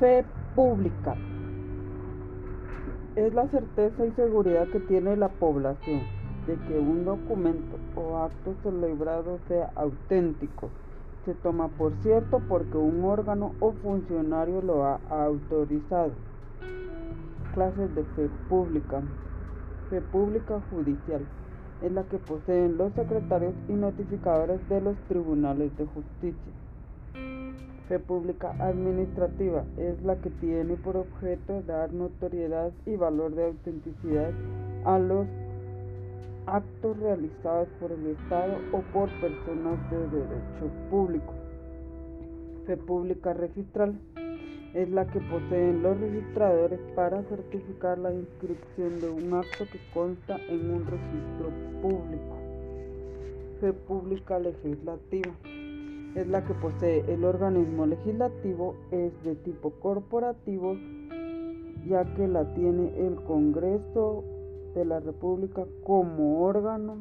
Fe pública. Es la certeza y seguridad que tiene la población de que un documento o acto celebrado sea auténtico. Se toma por cierto porque un órgano o funcionario lo ha autorizado. Clases de fe pública. Fe pública judicial es la que poseen los secretarios y notificadores de los tribunales de justicia. Fe pública administrativa es la que tiene por objeto dar notoriedad y valor de autenticidad a los actos realizados por el Estado o por personas de derecho público. Fe pública registral es la que poseen los registradores para certificar la inscripción de un acto que consta en un registro público. Fe pública legislativa es la que posee el organismo legislativo, es de tipo corporativo, ya que la tiene el Congreso de la República como órgano.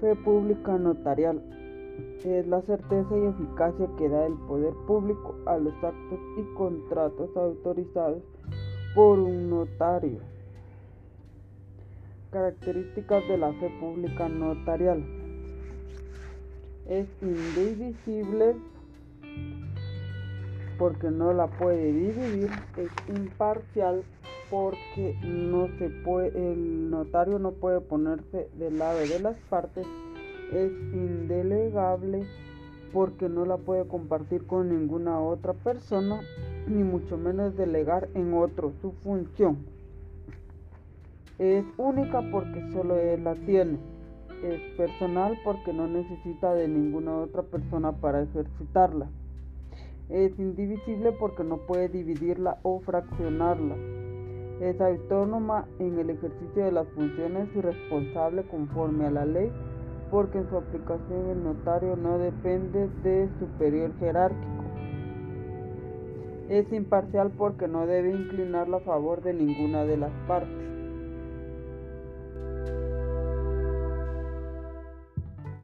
Fe pública notarial es la certeza y eficacia que da el poder público a los actos y contratos autorizados por un notario. Características de la fe pública notarial es indivisible porque no la puede dividir, es imparcial porque no se puede, el notario no puede ponerse del lado de las partes, es indelegable porque no la puede compartir con ninguna otra persona, ni mucho menos delegar en otro su función. Es única porque solo él la tiene es personal porque no necesita de ninguna otra persona para ejercitarla. Es indivisible porque no puede dividirla o fraccionarla. Es autónoma en el ejercicio de las funciones y responsable conforme a la ley porque en su aplicación el notario no depende de superior jerárquico. Es imparcial porque no debe inclinarla a favor de ninguna de las partes.